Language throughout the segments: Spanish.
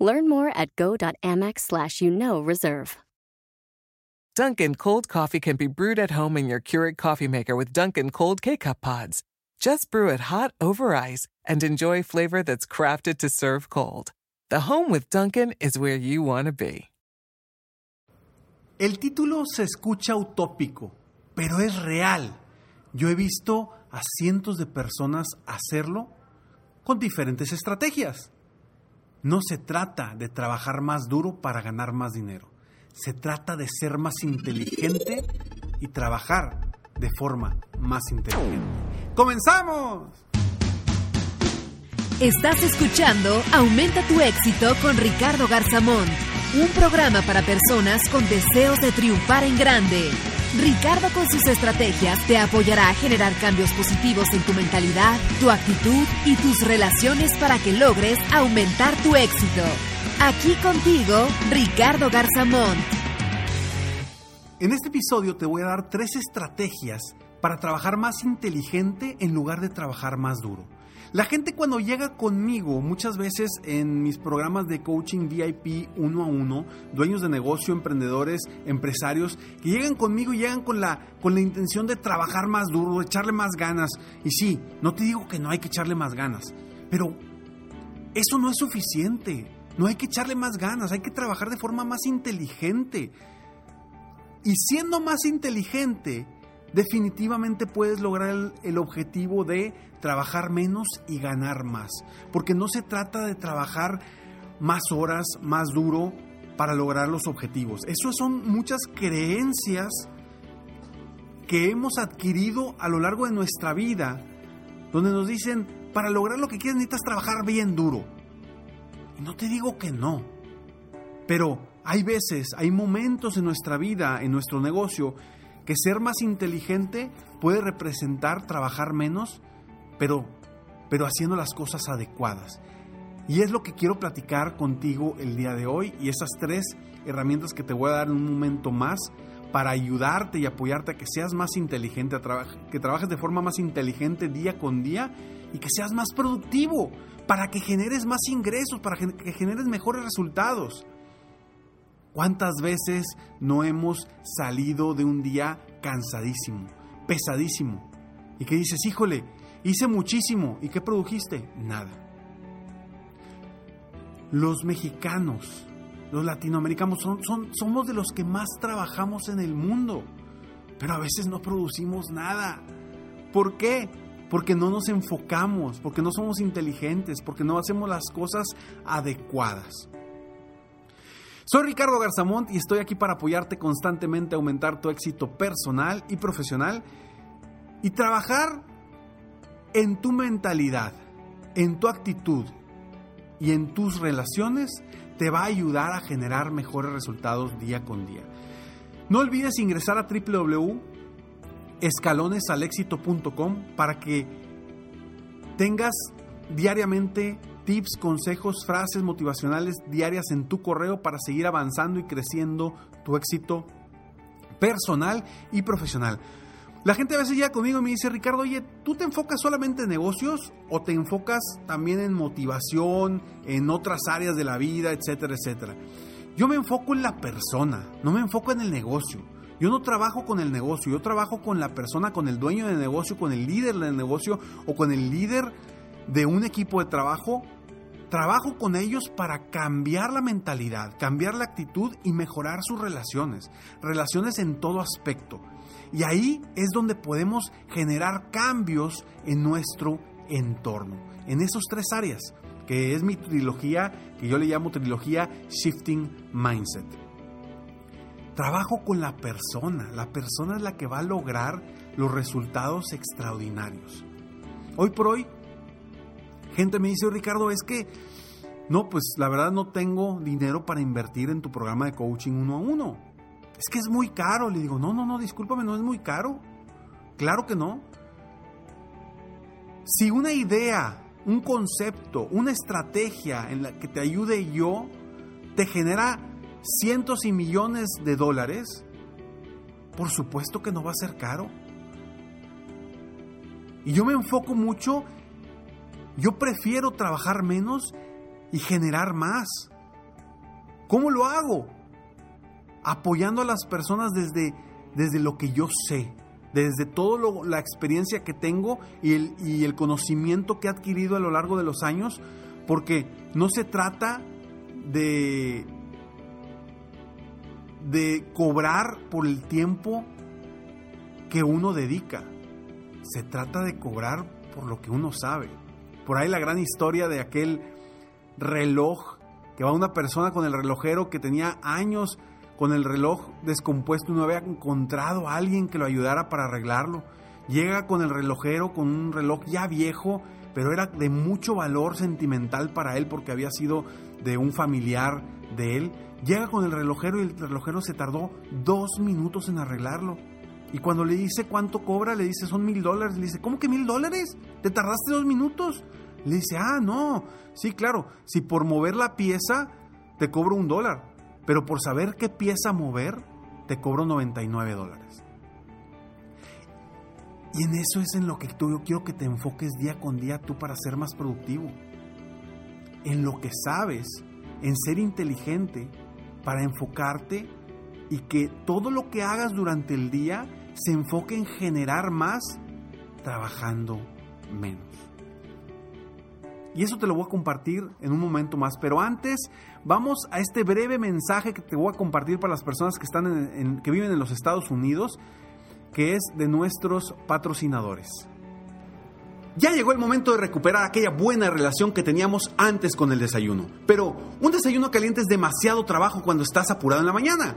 Learn more at go.amex slash you know reserve. Dunkin' cold coffee can be brewed at home in your Keurig coffee maker with Dunkin' cold K-Cup pods. Just brew it hot over ice and enjoy flavor that's crafted to serve cold. The home with Dunkin' is where you want to be. El título se escucha utópico, pero es real. Yo he visto a cientos de personas hacerlo con diferentes estrategias. No se trata de trabajar más duro para ganar más dinero. Se trata de ser más inteligente y trabajar de forma más inteligente. ¡Comenzamos! Estás escuchando Aumenta tu éxito con Ricardo Garzamón, un programa para personas con deseos de triunfar en grande. Ricardo con sus estrategias te apoyará a generar cambios positivos en tu mentalidad, tu actitud y tus relaciones para que logres aumentar tu éxito. Aquí contigo, Ricardo Garzamón. En este episodio te voy a dar tres estrategias para trabajar más inteligente en lugar de trabajar más duro. La gente cuando llega conmigo, muchas veces en mis programas de coaching VIP uno a uno, dueños de negocio, emprendedores, empresarios, que llegan conmigo y llegan con la, con la intención de trabajar más duro, echarle más ganas. Y sí, no te digo que no hay que echarle más ganas, pero eso no es suficiente. No hay que echarle más ganas, hay que trabajar de forma más inteligente. Y siendo más inteligente, definitivamente puedes lograr el, objetivo de trabajar menos y ganar más. Porque no se trata de trabajar más horas, más duro para lograr los objetivos. Eso son muchas creencias que hemos adquirido a lo largo de nuestra vida, donde nos dicen, para lograr lo que quieres necesitas trabajar bien duro. Y no te digo que no, pero hay veces, hay momentos en nuestra vida, en nuestro negocio, que ser más inteligente puede representar trabajar menos, pero, pero haciendo las cosas adecuadas. Y es lo que quiero platicar contigo el día de hoy y esas tres herramientas que te voy a dar en un momento más para ayudarte y apoyarte a que seas más inteligente, que trabajes de forma más inteligente día con día y que seas más productivo, para que generes más ingresos, para que generes mejores resultados. ¿Cuántas veces no hemos salido de un día cansadísimo, pesadísimo? Y que dices, híjole, hice muchísimo. ¿Y qué produjiste? Nada. Los mexicanos, los latinoamericanos, son, son, somos de los que más trabajamos en el mundo. Pero a veces no producimos nada. ¿Por qué? Porque no nos enfocamos, porque no somos inteligentes, porque no hacemos las cosas adecuadas. Soy Ricardo Garzamont y estoy aquí para apoyarte constantemente a aumentar tu éxito personal y profesional y trabajar en tu mentalidad, en tu actitud y en tus relaciones te va a ayudar a generar mejores resultados día con día. No olvides ingresar a www.escalonesalexito.com para que tengas diariamente tips, consejos, frases motivacionales diarias en tu correo para seguir avanzando y creciendo tu éxito personal y profesional. La gente a veces llega conmigo y me dice, Ricardo, oye, ¿tú te enfocas solamente en negocios o te enfocas también en motivación, en otras áreas de la vida, etcétera, etcétera? Yo me enfoco en la persona, no me enfoco en el negocio. Yo no trabajo con el negocio, yo trabajo con la persona, con el dueño del negocio, con el líder del negocio o con el líder de un equipo de trabajo. Trabajo con ellos para cambiar la mentalidad, cambiar la actitud y mejorar sus relaciones. Relaciones en todo aspecto. Y ahí es donde podemos generar cambios en nuestro entorno, en esas tres áreas, que es mi trilogía, que yo le llamo trilogía Shifting Mindset. Trabajo con la persona, la persona es la que va a lograr los resultados extraordinarios. Hoy por hoy, gente me dice, Ricardo, es que no, pues la verdad no tengo dinero para invertir en tu programa de coaching uno a uno. Es que es muy caro. Le digo, no, no, no, discúlpame, no es muy caro. Claro que no. Si una idea, un concepto, una estrategia en la que te ayude yo, te genera cientos y millones de dólares, por supuesto que no va a ser caro. Y yo me enfoco mucho, yo prefiero trabajar menos y generar más. ¿Cómo lo hago? Apoyando a las personas desde, desde lo que yo sé, desde toda la experiencia que tengo y el, conocimiento que he adquirido a lo largo de los años, porque no se trata de, de cobrar por el tiempo que uno dedica. Se trata de cobrar por lo que uno sabe. Por ahí la gran historia de aquel reloj que va una persona con el relojero que tenía años con el reloj descompuesto y no había encontrado a alguien que lo ayudara para arreglarlo. Llega con el relojero con un reloj ya viejo, pero era de mucho valor sentimental para él porque había sido de un familiar de él. Llega con el relojero y el relojero se tardó dos minutos en arreglarlo. Y cuando le dice cuánto cobra, le dice son mil dólares. Le dice, ¿cómo que mil dólares? ¿Te tardaste dos minutos? Le dice, ah, no, sí, claro, si por mover la pieza te cobro un dólar, pero por saber qué pieza mover, te cobro 99 dólares. Y en eso es en lo que tú, yo quiero que te enfoques día con día tú para ser más productivo. En lo que sabes, en ser inteligente, para enfocarte y que todo lo que hagas durante el día se enfoque en generar más trabajando menos. Y eso te lo voy a compartir en un momento más. Pero antes, vamos a este breve mensaje que te voy a compartir para las personas que, están que viven en los Estados Unidos, que es de nuestros patrocinadores. Ya llegó el momento de recuperar aquella buena relación que teníamos antes con el desayuno. Pero un desayuno caliente es demasiado trabajo cuando estás apurado en la mañana.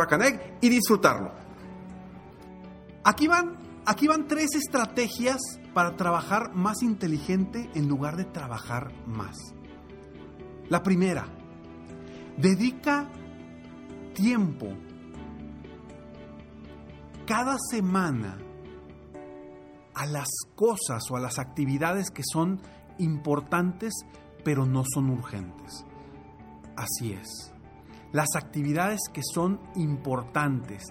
y disfrutarlo. Aquí van, aquí van tres estrategias para trabajar más inteligente en lugar de trabajar más. La primera, dedica tiempo cada semana a las cosas o a las actividades que son importantes pero no son urgentes. Así es. Las actividades que son importantes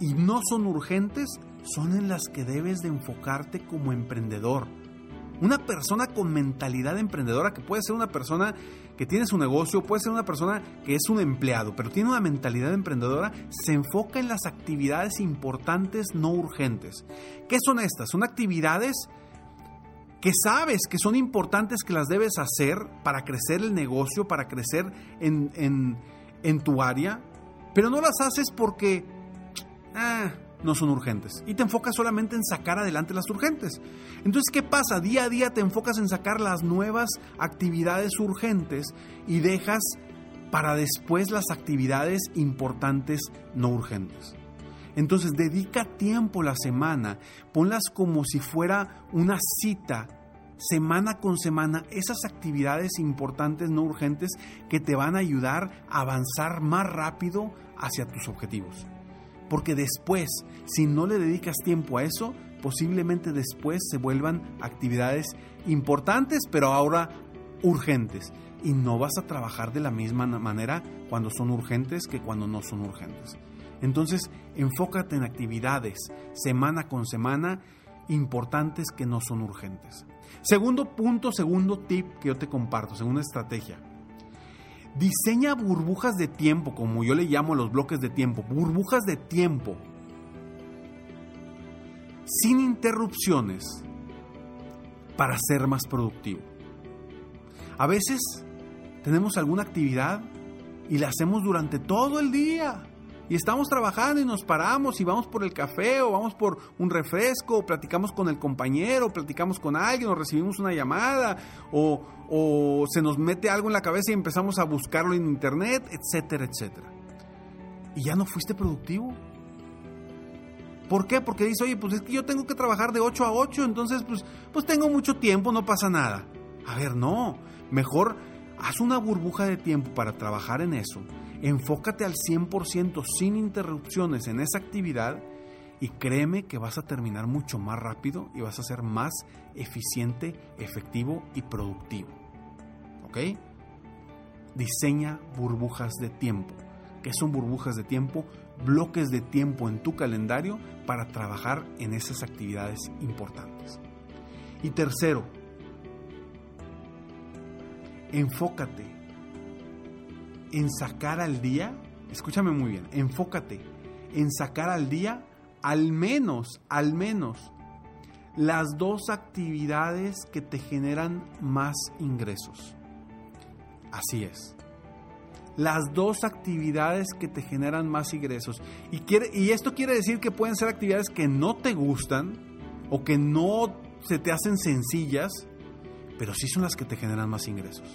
y no son urgentes son en las que debes de enfocarte como emprendedor. Una persona con mentalidad emprendedora, que puede ser una persona que tiene su negocio, puede ser una persona que es un empleado, pero tiene una mentalidad emprendedora, se enfoca en las actividades importantes no urgentes. ¿Qué son estas? Son actividades que sabes que son importantes que las debes hacer para crecer el negocio, para crecer en, tu área, pero no las haces porque ah, no son urgentes. Y te enfocas solamente en sacar adelante las urgentes. Entonces, ¿qué pasa? Día a día te enfocas en sacar las nuevas actividades urgentes y dejas para después las actividades importantes no urgentes. Entonces dedica tiempo la semana, ponlas como si fuera una cita semana con semana esas actividades importantes, no urgentes, que te van a ayudar a avanzar más rápido hacia tus objetivos. Porque después, si no le dedicas tiempo a eso, posiblemente después se vuelvan actividades importantes, pero ahora urgentes. Y no vas a trabajar de la misma manera cuando son urgentes que cuando no son urgentes. Entonces, enfócate en actividades semana con semana importantes que no son urgentes. Segundo punto, segundo tip que yo te comparto, segunda estrategia. Diseña burbujas de tiempo, como yo le llamo los bloques de tiempo, burbujas de tiempo, sin interrupciones, para ser más productivo. A veces tenemos alguna actividad y la hacemos durante todo el día. Y estamos trabajando y nos paramos y vamos por el café o vamos por un refresco o platicamos con el compañero, o platicamos con alguien o recibimos una llamada o, o se nos mete algo en la cabeza y empezamos a buscarlo en internet, etcétera, etcétera. Y ya no fuiste productivo. ¿Por qué? Porque dice, oye, pues es que yo tengo que trabajar de 8 a 8, entonces pues, pues tengo mucho tiempo, no pasa nada. A ver, no, mejor haz una burbuja de tiempo para trabajar en eso, enfócate al 100% sin interrupciones en esa actividad y créeme que vas a terminar mucho más rápido y vas a ser más eficiente, efectivo y productivo. ¿Ok? Diseña burbujas de tiempo. ¿Qué son burbujas de tiempo? Bloques de tiempo en tu calendario para trabajar en esas actividades importantes. Y tercero, enfócate en sacar al día, escúchame muy bien, enfócate en sacar al día al menos, al menos, las dos actividades que te generan más ingresos. Así es. Las dos actividades que te generan más ingresos. Y, esto quiere decir que pueden ser actividades que no te gustan o que no se te hacen sencillas, pero sí son las que te generan más ingresos.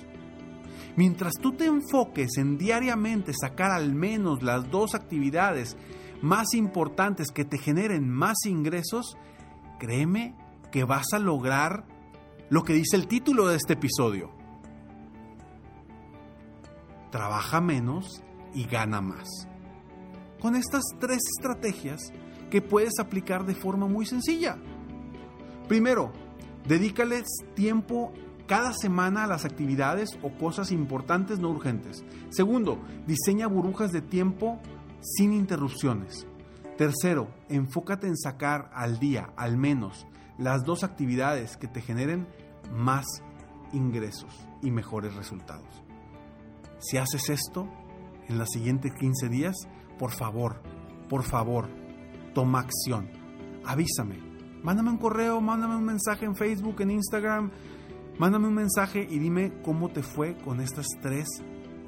Mientras tú te enfoques en diariamente sacar al menos las dos actividades más importantes que te generen más ingresos, créeme que vas a lograr lo que dice el título de este episodio. Trabaja menos y gana más. Con estas tres estrategias que puedes aplicar de forma muy sencilla. Primero, dedícales tiempo cada semana las actividades o cosas importantes no urgentes. Segundo, diseña burbujas de tiempo sin interrupciones. Tercero, enfócate en sacar al día, al menos, las dos actividades que te generen más ingresos y mejores resultados. Si haces esto en los siguientes 15 días, por favor, por favor, toma acción. Avísame. Mándame un correo, mándame un mensaje en Facebook, en Instagram. Mándame un mensaje y dime cómo te fue con estas tres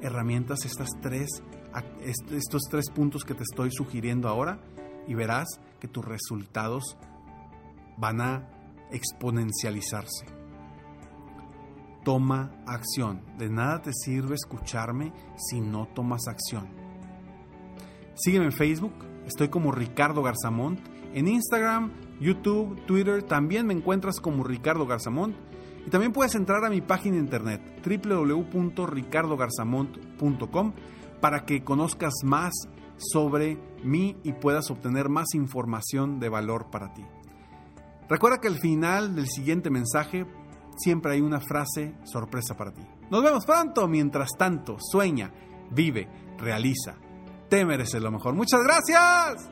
herramientas, estas tres estos tres puntos que te estoy sugiriendo ahora y verás que tus resultados van a exponencializarse. Toma acción. De nada te sirve escucharme si no tomas acción. Sígueme en Facebook, estoy como Ricardo Garzamont. En Instagram, YouTube, Twitter también me encuentras como Ricardo Garzamont. Y también puedes entrar a mi página de internet www.ricardogarzamont.com para que conozcas más sobre mí y puedas obtener más información de valor para ti. Recuerda que al final del siguiente mensaje siempre hay una frase sorpresa para ti. Nos vemos pronto, mientras tanto, sueña, vive, realiza. Te mereces lo mejor. Muchas gracias.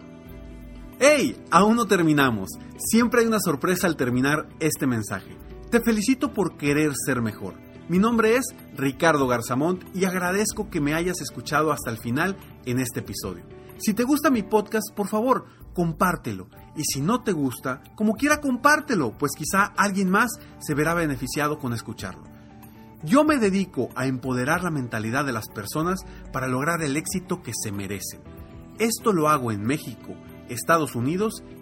¡Hey! Aún no terminamos. Siempre hay una sorpresa al terminar este mensaje. Te felicito por querer ser mejor. Mi nombre es Ricardo Garzamont y agradezco que me hayas escuchado hasta el final en este episodio. Si te gusta mi podcast, por favor, compártelo. Y si no te gusta, como quiera compártelo, pues quizá alguien más se verá beneficiado con escucharlo. Yo me dedico a empoderar la mentalidad de las personas para lograr el éxito que se merecen. Esto lo hago en México, Estados Unidos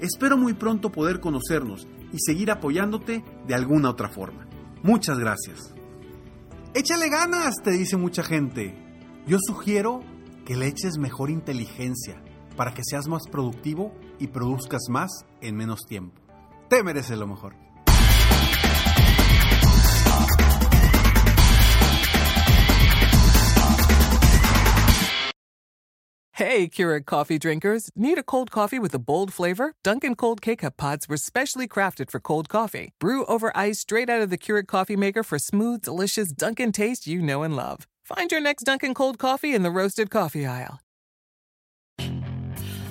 Espero muy pronto poder conocernos y seguir apoyándote de alguna otra forma. Muchas gracias. Échale ganas, te dice mucha gente. Yo sugiero que le eches mejor inteligencia para que seas más productivo y produzcas más en menos tiempo. Te mereces lo mejor. Hey, Keurig coffee drinkers. Need a cold coffee with a bold flavor? Dunkin' Cold K-Cup pods were specially crafted for cold coffee. Brew over ice straight out of the Keurig coffee maker for smooth, delicious Dunkin' taste you know and love. Find your next Dunkin' Cold coffee in the roasted coffee aisle.